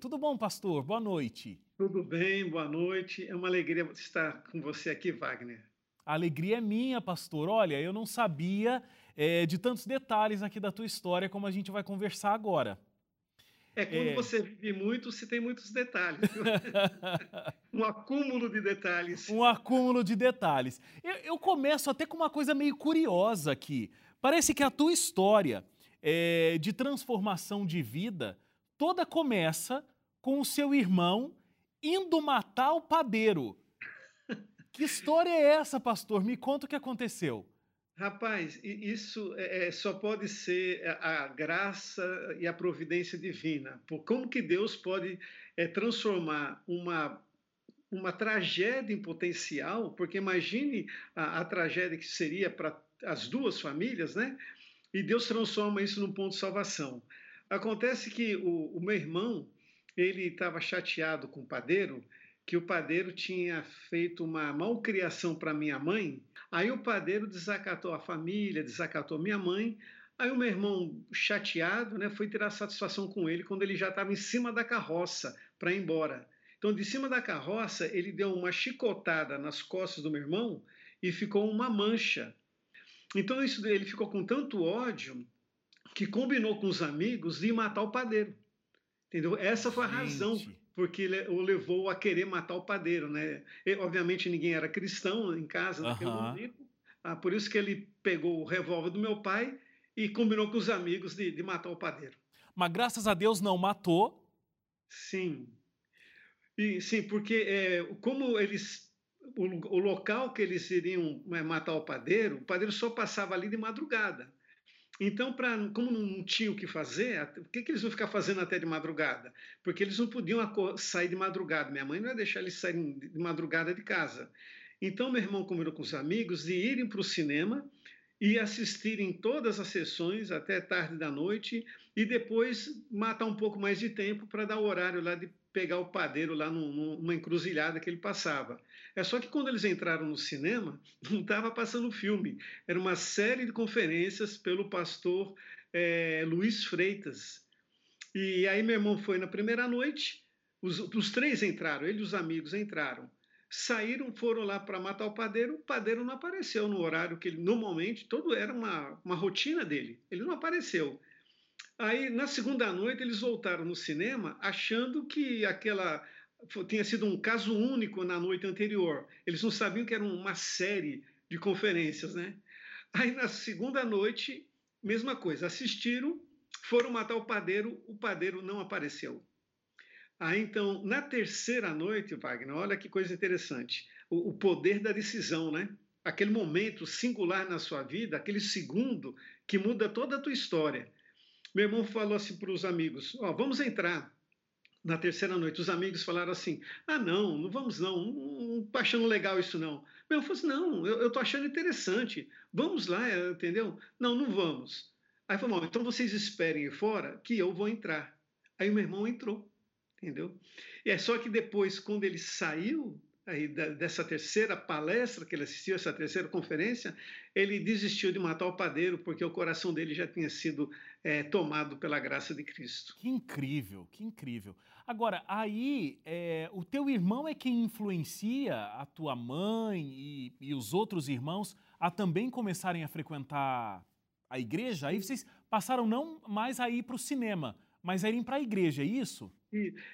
Tudo bom, pastor? Boa noite. Tudo bem, boa noite. É uma alegria estar com você aqui, Wagner. A alegria é minha, pastor. Olha, eu não sabia é, de tantos detalhes aqui da tua história como a gente vai conversar agora. É quando é... você vive muito, se tem muitos detalhes. um acúmulo de detalhes. Um acúmulo de detalhes. Eu, eu, começo até com uma coisa meio curiosa aqui. Parece que a tua história é, de transformação de vida toda começa com o seu irmão indo matar o padeiro. Que história é essa, pastor? Me conta o que aconteceu. Rapaz, isso é, é, só pode ser a graça e a providência divina. Por como que Deus pode é, transformar uma uma tragédia em potencial, porque imagine a, a tragédia que seria para as duas famílias, né? E Deus transforma isso num ponto de salvação. Acontece que o, o meu irmão, ele estava chateado com o padeiro, que o padeiro tinha feito uma malcriação para minha mãe. Aí o padeiro desacatou a família, desacatou minha mãe. Aí o meu irmão, chateado, né, foi tirar satisfação com ele quando ele já estava em cima da carroça para ir embora. Então, de cima da carroça, ele deu uma chicotada nas costas do meu irmão e ficou uma mancha. Então, isso, ele ficou com tanto ódio que combinou com os amigos de matar o padeiro. Entendeu? Essa foi a Gente. razão porque o levou a querer matar o padeiro, né? E, obviamente ninguém era cristão em casa naquele momento, ah, por isso que ele pegou o revólver do meu pai e combinou com os amigos de, de matar o padeiro. Mas graças a Deus não matou. Sim, e, sim, porque é, como eles o, o, local que eles iriam é, matar o padeiro, o padeiro só passava ali de madrugada. Então, pra, como não tinham o que fazer, o que, que eles vão ficar fazendo até de madrugada? Porque eles não podiam sair de madrugada. Minha mãe não ia deixar eles saírem de madrugada de casa. Então, meu irmão combinou com os amigos de irem para o cinema e assistirem todas as sessões até tarde da noite e depois matar um pouco mais de tempo para dar o horário lá de pegar o padeiro lá numa encruzilhada que ele passava. É só que quando eles entraram no cinema, não estava passando filme, era uma série de conferências pelo pastor é, Luiz Freitas. E aí meu irmão foi na primeira noite, os, os três entraram, ele e os amigos entraram. Saíram, foram lá para matar o padeiro, o padeiro não apareceu no horário que ele normalmente, todo era uma, uma rotina dele, ele não apareceu. Aí, na segunda noite, eles voltaram no cinema achando que aquela tinha sido um caso único na noite anterior. Eles não sabiam que era uma série de conferências, né? Aí, na segunda noite, mesma coisa, assistiram, foram matar o padeiro, o padeiro não apareceu. Aí, então, na terceira noite, Wagner, olha que coisa interessante, o, o poder da decisão, né? Aquele momento singular na sua vida, aquele segundo que muda toda a tua história. Meu irmão falou assim para os amigos: Ó, vamos entrar na terceira noite. Os amigos falaram assim: Ah, não, não vamos não, não estou achando legal isso não. Meu irmão falou assim: Não, eu estou achando interessante, vamos lá, entendeu? Não, não vamos. Aí falou: Então vocês esperem fora que eu vou entrar. Aí o meu irmão entrou, entendeu? E é só que depois, quando ele saiu aí dessa terceira palestra que ele assistiu, essa terceira conferência, ele desistiu de matar o padeiro porque o coração dele já tinha sido é, tomado pela graça de Cristo. Que incrível, que incrível. Agora, aí, é, o teu irmão é quem influencia a tua mãe e, e os outros irmãos a também começarem a frequentar a igreja? Aí vocês passaram não mais a ir para o cinema, mas a irem para a igreja, é isso?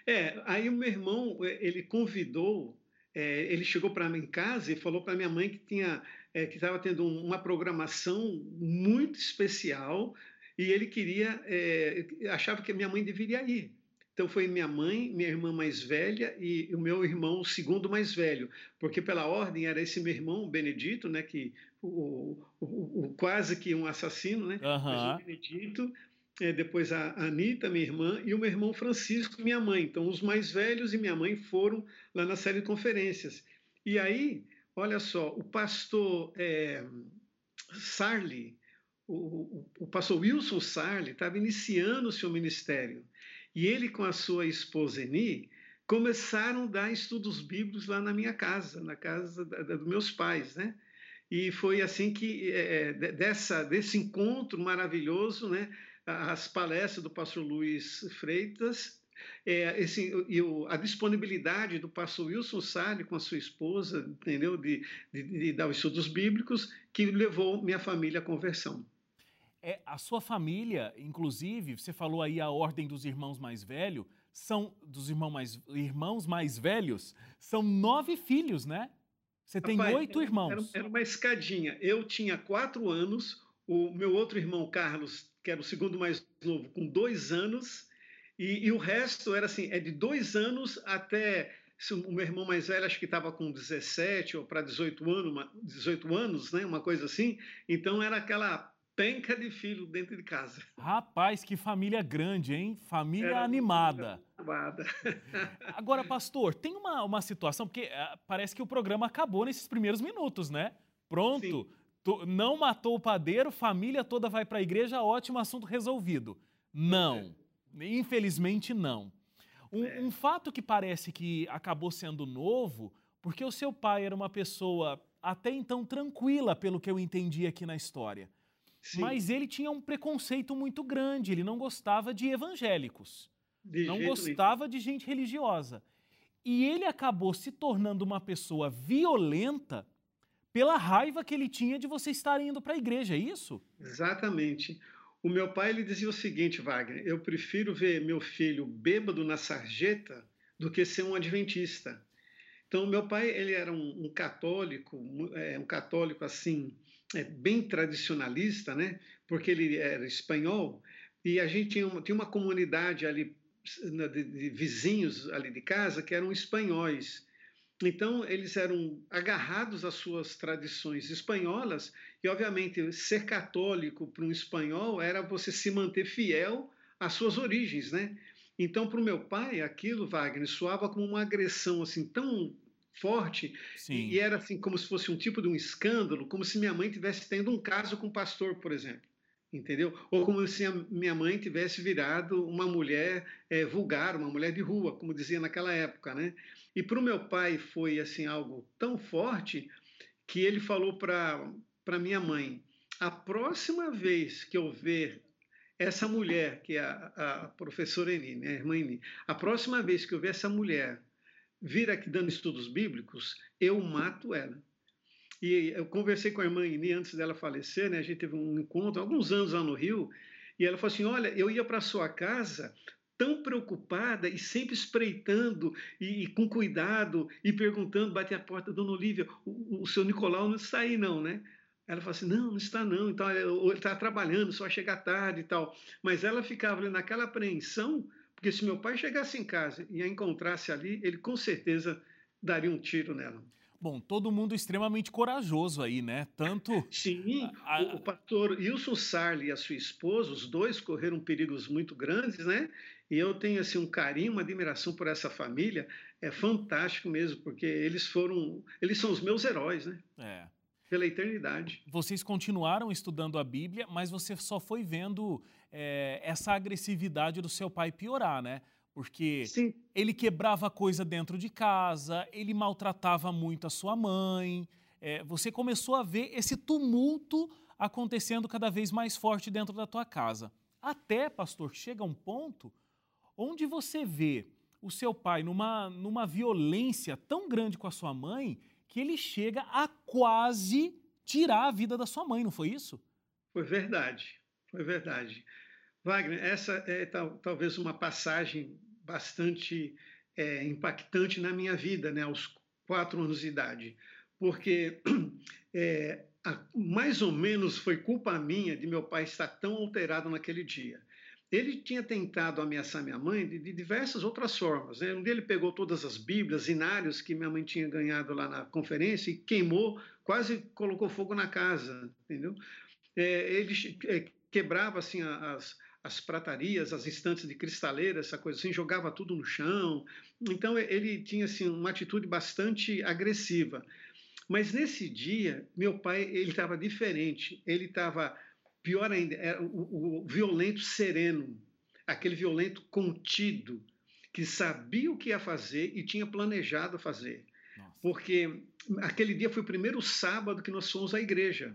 É, aí o meu irmão, ele convidou é, ele chegou para mim em casa e falou para minha mãe que tinha é, que estava tendo uma programação muito especial e ele queria é, achava que a minha mãe deveria ir. Então foi minha mãe, minha irmã mais velha e o meu irmão o segundo mais velho, porque pela ordem era esse meu irmão Benedito, né, que o, o, o quase que um assassino, né, uhum. mas o Benedito é, depois a Anitta, minha irmã, e o meu irmão Francisco, minha mãe. Então, os mais velhos e minha mãe foram lá na série de conferências. E aí, olha só, o pastor é, Sarli, o, o, o, pastor Wilson Sarli, estava iniciando o seu ministério. E ele, com a sua esposa Eni, começaram a dar estudos bíblicos lá na minha casa, na casa da, da, dos meus pais, né? E foi assim que, é, é dessa, desse encontro maravilhoso, né? As palestras do pastor Luiz Freitas é, esse, eu, a disponibilidade do pastor Wilson Salles com a sua esposa, entendeu? De, de, de dar os estudos bíblicos, que levou minha família à conversão. É, a sua família, inclusive, você falou aí a ordem dos irmãos mais velhos, são dos irmãos mais, irmãos mais velhos, são nove filhos, né? Você tem Rapaz, oito irmãos. Era, era, uma escadinha. Eu tinha quatro anos, o meu outro irmão, Carlos, que era o segundo mais novo, com dois anos, e, e o resto era assim, é de dois anos até o meu irmão mais velho acho que estava com 17 ou para 18 anos, 18 anos, né, uma coisa assim. Então era aquela penca de filho dentro de casa. Rapaz, que família grande, hein? Família era animada. Animada. Agora, pastor, tem uma, uma situação, porque uh, parece que o programa acabou nesses primeiros minutos, né? Pronto, tu, não matou o padeiro, família toda vai para a igreja, ótimo assunto resolvido. Não. Infelizmente, não. Um, é. um, fato que parece que acabou sendo novo, porque o seu pai era uma pessoa até então tranquila, pelo que eu entendi aqui na história. Sim. Mas ele tinha um preconceito muito grande, ele não gostava de evangélicos, de não gostava de gente religiosa. E ele acabou se tornando uma pessoa violenta pela raiva que ele tinha de você estar indo para a igreja, é isso? Exatamente. O meu pai ele dizia o seguinte, Wagner: eu prefiro ver meu filho bêbado na sarjeta do que ser um adventista. Então, meu pai ele era um, um católico, é, um católico assim é, bem tradicionalista, né? Porque ele era espanhol e a gente tinha uma, tinha uma comunidade ali de, de vizinhos ali de casa que eram espanhóis. Então, eles eram agarrados às suas tradições espanholas, e, obviamente, ser católico para um espanhol era você se manter fiel às suas origens, né? Então, para o meu pai, aquilo, Wagner, soava como uma agressão assim tão forte Sim. e era assim como se fosse um tipo de um escândalo, como se minha mãe tivesse tendo um caso com um pastor, por exemplo, entendeu? Ou como se a minha mãe tivesse virado uma mulher é, vulgar, uma mulher de rua, como dizia naquela época, né? E para o meu pai foi assim algo tão forte que ele falou para para minha mãe: a próxima vez que eu ver essa mulher, que é a, a professora Eni, né, a irmã Eni, a próxima vez que eu ver essa mulher vir aqui dando estudos bíblicos, eu mato ela. E eu conversei com a irmã Eni antes dela falecer, né? A gente teve um encontro alguns anos lá no Rio, e ela falou assim: Olha, eu ia para sua casa tão preocupada e sempre espreitando e, e, com cuidado e perguntando, bate a porta, Dona Olívia, o, o seu Nicolau não está aí não, né? Ela falou assim, não, não está não, então, ele está trabalhando, só chega tarde e tal. Mas ela ficava ali naquela apreensão, porque se meu pai chegasse em casa e a encontrasse ali, ele com certeza daria um tiro nela. Bom, todo mundo extremamente corajoso aí, né? Tanto. Sim, a... o, o pastor Wilson Sarli e a sua esposa, os dois correram perigos muito grandes, né? E eu tenho assim um carinho, uma admiração por essa família, é fantástico mesmo, porque eles foram, eles são os meus heróis, né? É. Pela eternidade. Vocês continuaram estudando a Bíblia, mas você só foi vendo é, essa agressividade do seu pai piorar, né? Porque Sim. ele quebrava coisa dentro de casa, ele maltratava muito a sua mãe. É, você começou a ver esse tumulto acontecendo cada vez mais forte dentro da tua casa. Até, pastor, chega um ponto onde você vê o seu pai numa, numa violência tão grande com a sua mãe que ele chega a quase tirar a vida da sua mãe, não foi isso? Foi verdade, foi verdade. Wagner, essa é tal, talvez uma passagem bastante é, impactante na minha vida, né, aos quatro anos de idade, porque é, a, mais ou menos foi culpa minha de meu pai estar tão alterado naquele dia. Ele tinha tentado ameaçar minha mãe de, de diversas outras formas. Né? Um dia ele pegou todas as Bíblias, inários que minha mãe tinha ganhado lá na conferência e queimou, quase colocou fogo na casa, entendeu? É, ele é, quebrava assim as, as pratarias, as estantes de cristaleira, essa coisa assim, jogava tudo no chão. Então ele tinha assim uma atitude bastante agressiva. Mas nesse dia, meu pai ele estava diferente. Ele estava pior ainda, era o, o violento sereno, aquele violento contido que sabia o que ia fazer e tinha planejado fazer. Nossa. Porque aquele dia foi o primeiro sábado que nós fomos à igreja.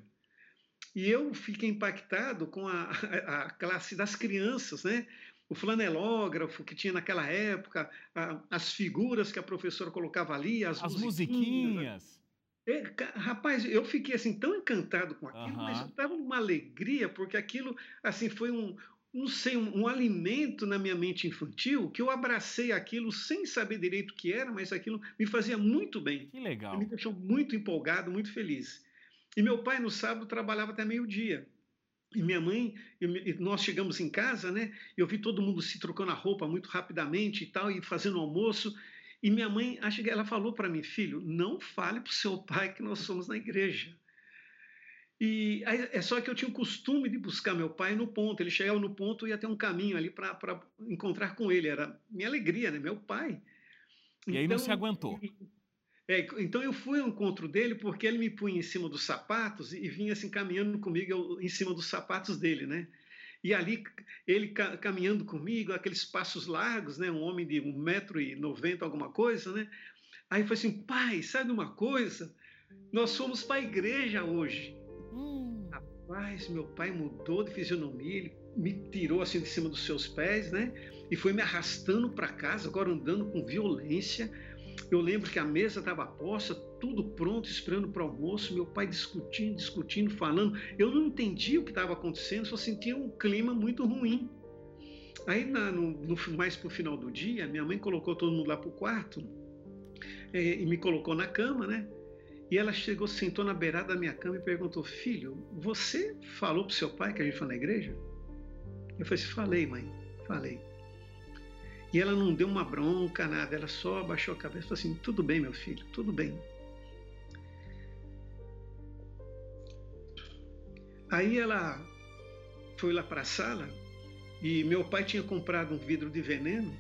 E eu fiquei impactado com a, a, classe das crianças, né? o flanelógrafo que tinha naquela época, a, as figuras que a professora colocava ali, as, as musiquinhas. É, rapaz, eu fiquei assim tão encantado com aquilo, uhum. mas eu estava numa alegria porque aquilo assim foi um, não sei, um, um, alimento na minha mente infantil que eu abracei aquilo sem saber direito o que era, mas aquilo me fazia muito bem. Que legal. Me deixou muito empolgado, muito feliz. E meu pai no sábado trabalhava até meio-dia. E minha mãe, eu, nós chegamos em casa, né? Eu vi todo mundo se trocando a roupa muito rapidamente e tal, e fazendo almoço. E minha mãe, acho que ela falou para mim, filho, não fale para o seu pai que nós somos na igreja. E é só que eu tinha o costume de buscar meu pai no ponto. Ele chegava no ponto e ia ter um caminho ali para encontrar com ele. Era minha alegria, né? Meu pai. E então, aí não se então, aguentou. É, então eu fui ao encontro dele porque ele me punha em cima dos sapatos e vinha assim caminhando comigo eu, em cima dos sapatos dele, né? E ali ele caminhando comigo, aqueles passos largos, né? Um homem de 1,90m, alguma coisa, né? Aí foi assim, pai, sabe uma coisa? Nós fomos para a igreja hoje. Hum. Rapaz, meu pai mudou de fisionomia, ele me tirou assim de cima dos seus pés, né? E foi me arrastando para casa, agora andando com violência eu lembro que a mesa estava posta, tudo pronto, esperando para o almoço, meu pai discutindo, discutindo, falando. Eu não entendia o que estava acontecendo, só sentia um clima muito ruim. Aí, na, no, no, mais para o final do dia, minha mãe colocou todo mundo lá para o quarto é, e me colocou na cama, né? E ela chegou, sentou na beirada da minha cama e perguntou: Filho, você falou para o seu pai que a gente foi na igreja? Eu falei Falei, mãe, falei. E ela não deu uma bronca, nada, ela só abaixou a cabeça e falou assim: tudo bem, meu filho, tudo bem. Aí ela foi lá para a sala e meu pai tinha comprado um vidro de veneno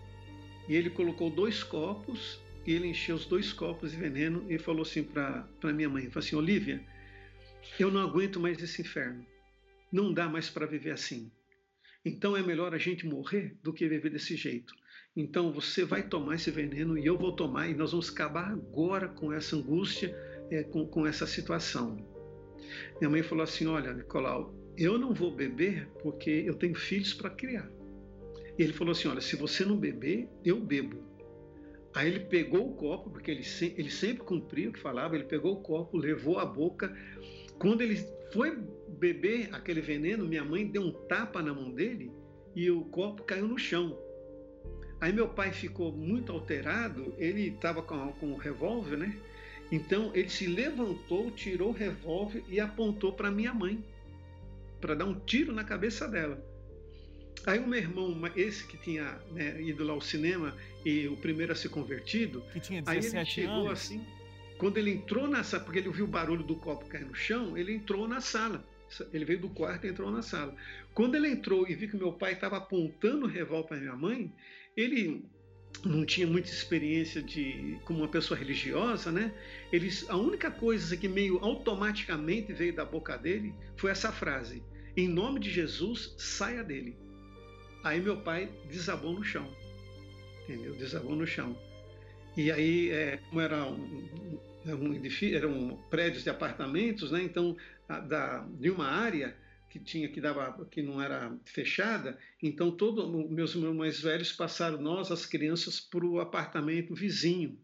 e ele colocou dois copos e ele encheu os dois copos de veneno e falou assim para minha mãe: falou assim, Olivia, eu não aguento mais esse inferno. Não dá mais para viver assim. Então é melhor a gente morrer do que viver desse jeito. Então você vai tomar esse veneno e eu vou tomar, e nós vamos acabar agora com essa angústia, é, com, com essa situação. Minha mãe falou assim: Olha, Nicolau, eu não vou beber porque eu tenho filhos para criar. E ele falou assim: Olha, se você não beber, eu bebo. Aí ele pegou o copo, porque ele, ele sempre cumpria o que falava, ele pegou o copo, levou a boca. Quando ele foi beber aquele veneno, minha mãe deu um tapa na mão dele e o copo caiu no chão. Aí meu pai ficou muito alterado, ele estava com, com o revólver, né? Então ele se levantou, tirou o revólver e apontou para minha mãe, para dar um tiro na cabeça dela. Aí o meu irmão, esse que tinha né, ido lá ao cinema e o primeiro a ser convertido, que tinha 17 aí ele chegou anos. assim, quando ele entrou na sala, porque ele ouviu o barulho do copo cair no chão, ele entrou na sala. Ele veio do quarto e entrou na sala. Quando ele entrou e viu que meu pai estava apontando o revólver para minha mãe, ele não tinha muita experiência de como uma pessoa religiosa, né? Ele, a única coisa que meio automaticamente veio da boca dele foi essa frase: "Em nome de Jesus, saia dele". Aí meu pai desabou no chão, entendeu? Desabou no chão. E aí, é, como era um, um edifício, eram prédios de apartamentos, né? Então, a, da, de uma área que tinha que dava que não era fechada, então todos meus irmãos mais velhos passaram nós as crianças para o apartamento vizinho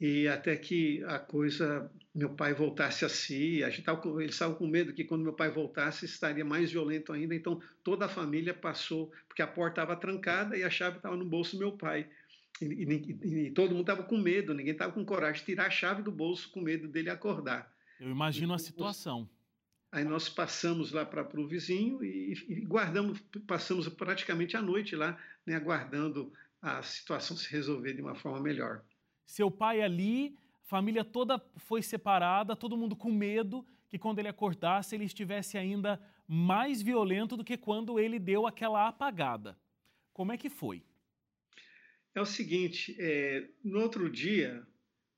e até que a coisa meu pai voltasse a si, a gente tava, eles estavam com medo que quando meu pai voltasse estaria mais violento ainda, então toda a família passou porque a porta estava trancada e a chave estava no bolso do meu pai. E, e, e todo mundo estava com medo, ninguém estava com coragem de tirar a chave do bolso com medo dele acordar. Eu imagino a situação. Aí nós passamos lá para o vizinho e, e, guardamos, passamos praticamente a noite lá, né, aguardando a situação se resolver de uma forma melhor. Seu pai ali, família toda foi separada, todo mundo com medo que quando ele acordasse ele estivesse ainda mais violento do que quando ele deu aquela apagada. Como é que foi? É o seguinte, é, no outro dia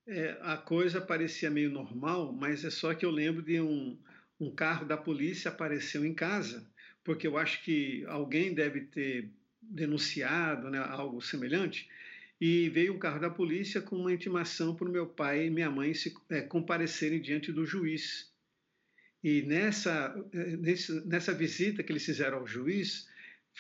é, a coisa parecia meio normal, mas é só que eu lembro de um, um carro da polícia apareceu em casa, porque eu acho que alguém deve ter denunciado né, algo semelhante, e veio um carro da polícia com uma intimação para o meu pai e minha mãe se é, comparecerem diante do juiz. E nessa, é, nessa visita que eles fizeram ao juiz,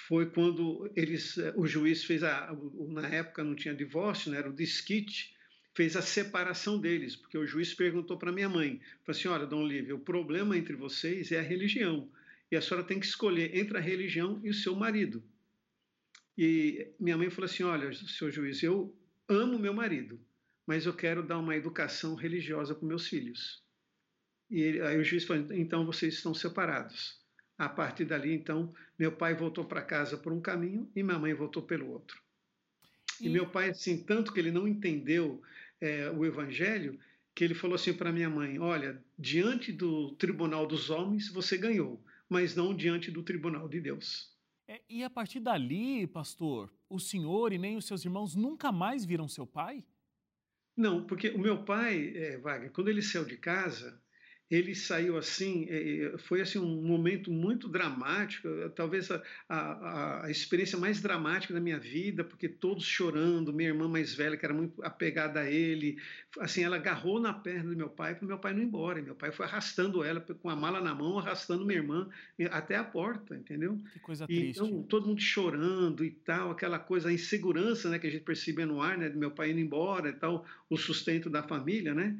foi quando eles, o juiz fez a, na época não tinha divórcio, né, era o disquite, fez a separação deles, porque o juiz perguntou para minha mãe, falou assim, olha, Dom Lívia, o problema entre vocês é a religião, e a senhora tem que escolher entre a religião e o seu marido. E minha mãe falou assim, olha, seu juiz, eu amo meu marido, mas eu quero dar uma educação religiosa para meus filhos. E aí o juiz falou, então vocês estão separados. A partir dali, então, meu pai voltou para casa por um caminho e minha mãe voltou pelo outro. E, e meu pai, assim, tanto que ele não entendeu é, o evangelho, que ele falou assim para minha mãe: Olha, diante do tribunal dos homens você ganhou, mas não diante do tribunal de Deus. É, e a partir dali, pastor, o senhor e nem os seus irmãos nunca mais viram seu pai? Não, porque o meu pai, é, Wagner, quando ele saiu de casa, ele saiu assim, é, é, foi assim um momento muito dramático, talvez a, a, a, experiência mais dramática da minha vida, porque todos chorando, minha irmã mais velha, que era muito apegada a ele, assim, ela agarrou na perna do meu pai para meu pai não ir embora, e meu pai foi arrastando ela com a mala na mão, arrastando minha irmã até a porta, entendeu? Que coisa e, triste. Então, todo mundo chorando e tal, aquela coisa, a insegurança, né, que a gente percebia no ar, né, do meu pai indo embora e tal, o sustento da família, né?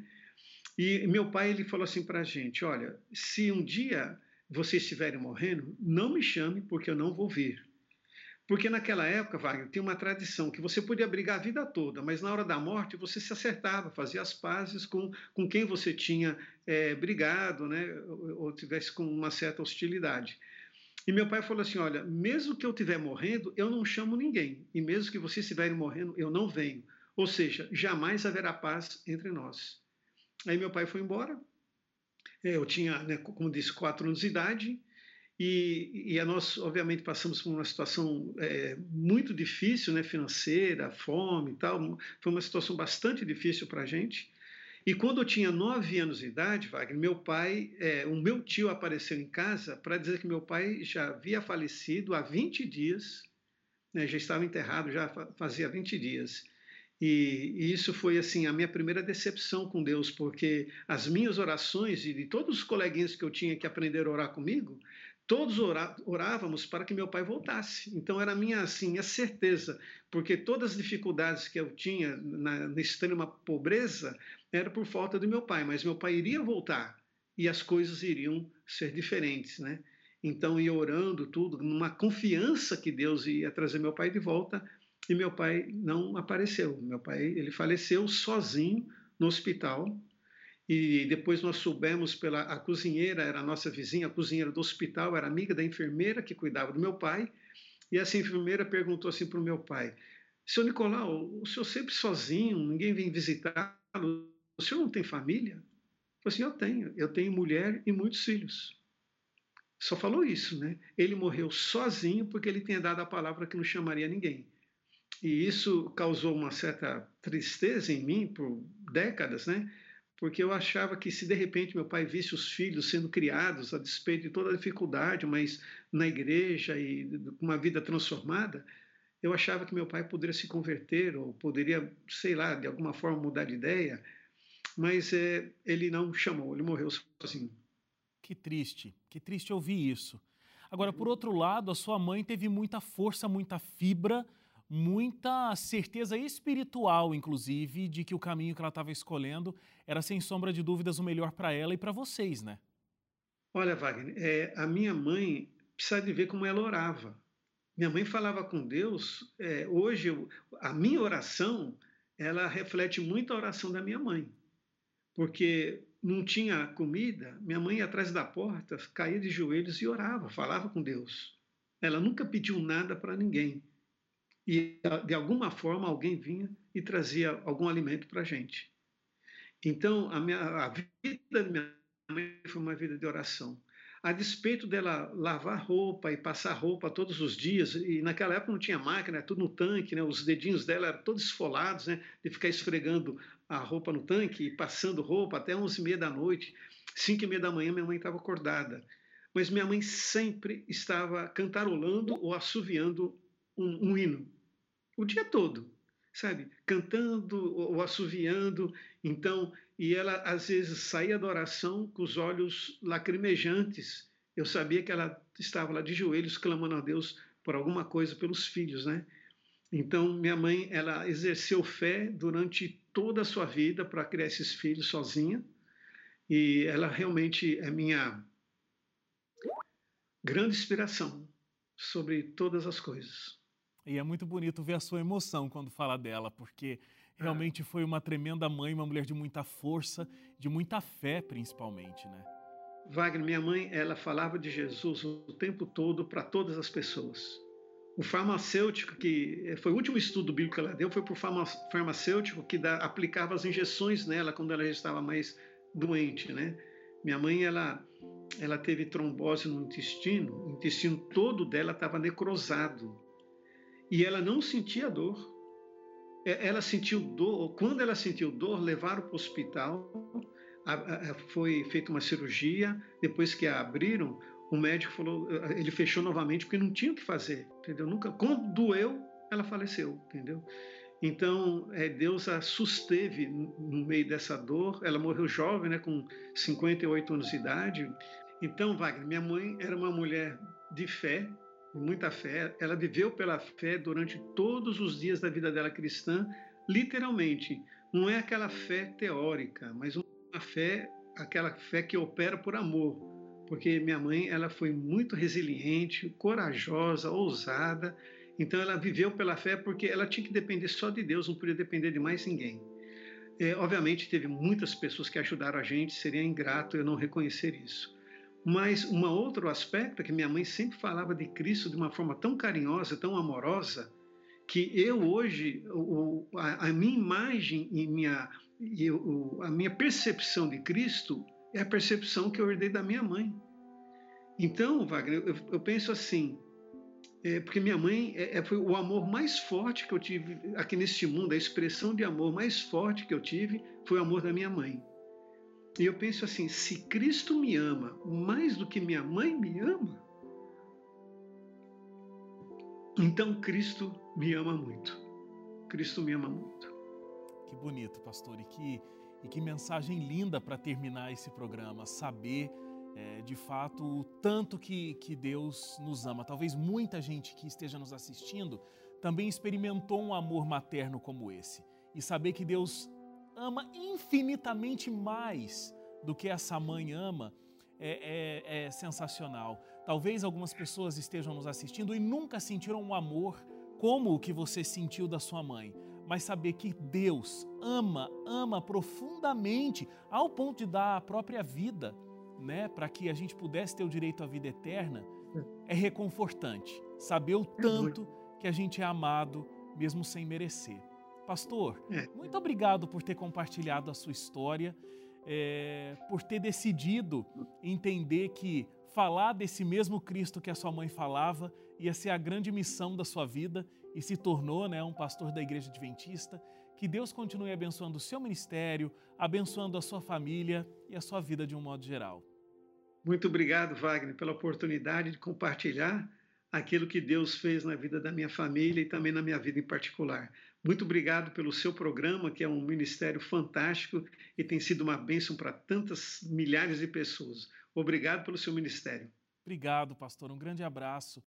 E meu pai ele falou assim para a gente: olha, se um dia vocês estiverem morrendo, não me chame porque eu não vou vir. Porque naquela época, Wagner, tinha uma tradição que você podia brigar a vida toda, mas na hora da morte você se acertava, fazia as pazes com, com quem você tinha é, brigado, né, ou, ou tivesse com uma certa hostilidade. E meu pai falou assim: olha, mesmo que eu estiver morrendo, eu não chamo ninguém, e mesmo que vocês estiverem morrendo, eu não venho. Ou seja, jamais haverá paz entre nós. Aí meu pai foi embora. É, eu tinha, né, como disse, quatro anos de idade. E, e nós, obviamente, passamos por uma situação é, muito difícil, né, financeira, fome e tal. Foi uma situação bastante difícil para a gente. E quando eu tinha nove anos de idade, Wagner, meu pai, é, o meu tio apareceu em casa para dizer que meu pai já havia falecido há 20 dias, né, já estava enterrado já fazia 20 dias. E, e, isso foi assim a minha primeira decepção com Deus, porque as minhas orações e de todos os coleguinhas que eu tinha que aprender a orar comigo, todos orávamos para que meu pai voltasse. Então era minha assim a certeza, porque todas as dificuldades que eu tinha na, na extrema pobreza era por falta do meu pai, mas meu pai iria voltar e as coisas iriam ser diferentes, né? Então ia orando tudo, numa confiança que Deus ia trazer meu pai de volta e meu pai não apareceu. Meu pai ele faleceu sozinho no hospital e depois nós soubemos pela a cozinheira era a nossa vizinha, a cozinheira do hospital era amiga da enfermeira que cuidava do meu pai e essa enfermeira perguntou assim para o meu pai: "Seu Nicolau, o senhor sempre sozinho, ninguém vem visitá-lo, o senhor não tem família?" Eu falei assim: "Eu tenho, eu tenho mulher e muitos filhos." Só falou isso, né? Ele morreu sozinho porque ele tinha dado a palavra que não chamaria ninguém. E isso causou uma certa tristeza em mim por décadas, né? Porque eu achava que se de repente meu pai visse os filhos sendo criados a despeito de toda a dificuldade, mas na igreja e com uma vida transformada, eu achava que meu pai poderia se converter ou poderia, sei lá, de alguma forma mudar de ideia, mas é, ele não chamou, ele morreu sozinho. Que triste, que triste ouvir isso. Agora, por outro lado, a sua mãe teve muita força, muita fibra muita certeza espiritual, inclusive, de que o caminho que ela estava escolhendo era, sem sombra de dúvidas, o melhor para ela e para vocês, né? Olha, Wagner, é, a minha mãe precisa de ver como ela orava. Minha mãe falava com Deus. É, hoje, eu, a minha oração, ela reflete muito a oração da minha mãe. Porque não tinha comida, minha mãe ia atrás da porta, caía de joelhos e orava, falava com Deus. Ela nunca pediu nada para ninguém e de alguma forma alguém vinha e trazia algum alimento para a gente. Então, a, minha, a vida da minha mãe foi uma vida de oração. A despeito dela lavar roupa e passar roupa todos os dias, e naquela época não tinha máquina, era tudo no tanque, né? os dedinhos dela eram todos esfolados, né? de ficar esfregando a roupa no tanque e passando roupa até 11h30 da noite. 5h30 da manhã minha mãe estava acordada. Mas minha mãe sempre estava cantarolando ou assoviando um, um hino o dia todo, sabe? Cantando ou assoviando. Então, e ela às vezes saía da oração com os olhos lacrimejantes. Eu sabia que ela estava lá de joelhos clamando a Deus por alguma coisa pelos filhos, né? Então, minha mãe, ela exerceu fé durante toda a sua vida para criar esses filhos sozinha, e ela realmente é minha grande inspiração sobre todas as coisas. E é muito bonito ver a sua emoção quando fala dela, porque é. realmente foi uma tremenda mãe, uma mulher de muita força, de muita fé, principalmente, né? Wagner, minha mãe, ela falava de Jesus o tempo todo para todas as pessoas. O farmacêutico, que eh, foi o último estudo bíblico que ela deu, foi para o farmacêutico que da, aplicava as injeções nela quando ela já estava mais doente, né? Minha mãe, ela, ela teve trombose no intestino, o intestino todo dela estava necrosado e ela não sentia dor. É, ela sentiu dor, quando ela sentiu dor, levaram para o hospital, foi feita uma cirurgia, depois que a abriram, o médico falou, ele fechou novamente porque não tinha o que fazer, entendeu? Nunca, quando doeu, ela faleceu, entendeu? Então, é, Deus a susteve no meio dessa dor. Ela morreu jovem, né, com 58 anos de idade. Então, Wagner, minha mãe era uma mulher de fé, muita fé. Ela viveu pela fé durante todos os dias da vida dela cristã, literalmente. Não é aquela fé teórica, mas uma fé, aquela fé que opera por amor. Porque minha mãe, ela foi muito resiliente, corajosa, ousada então ela viveu pela fé porque ela tinha que depender só de Deus, não podia depender de mais ninguém. É, obviamente teve muitas pessoas que ajudaram a gente, seria ingrato eu não reconhecer isso. Mas um outro aspecto é que minha mãe sempre falava de Cristo de uma forma tão carinhosa, tão amorosa, que eu hoje, o, a, a, minha imagem e minha, a minha percepção de Cristo é a percepção que eu herdei da minha mãe. Então, Wagner, eu, eu penso assim, é, porque minha mãe é, é, foi o amor mais forte que eu tive aqui neste mundo, a expressão de amor mais forte que eu tive foi o amor da minha mãe. E eu penso assim: se Cristo me ama mais do que minha mãe me ama, então Cristo me ama muito. Cristo me ama muito. Que bonito, pastor, e que, e que mensagem linda para terminar esse programa. Saber é, de fato o tanto que, que Deus nos ama. Talvez muita gente que esteja nos assistindo também experimentou um amor materno como esse. E saber que Deus ama infinitamente mais do que essa mãe ama é, é, é sensacional. Talvez algumas pessoas estejam nos assistindo e nunca sentiram um amor como o que você sentiu da sua mãe mas saber que Deus ama, ama profundamente, ao ponto de dar a própria vida né, para que a gente pudesse ter o direito à vida eterna, é reconfortante. Saber o é tanto que a gente é amado, mesmo sem merecer. Pastor, é. muito obrigado por ter compartilhado a sua história, é, por ter decidido entender que falar desse mesmo Cristo que a sua mãe falava ia ser a grande missão da sua vida e se tornou né, um pastor da Igreja Adventista. Que Deus continue abençoando o seu ministério, abençoando a sua família e a sua vida de um modo geral. Muito obrigado, Wagner, pela oportunidade de compartilhar aquilo que Deus fez na vida da minha família e também na minha vida em particular. Muito obrigado pelo seu programa, que é um ministério fantástico e tem sido uma bênção para tantas milhares de pessoas. Obrigado pelo seu ministério. Obrigado, pastor. Um grande abraço.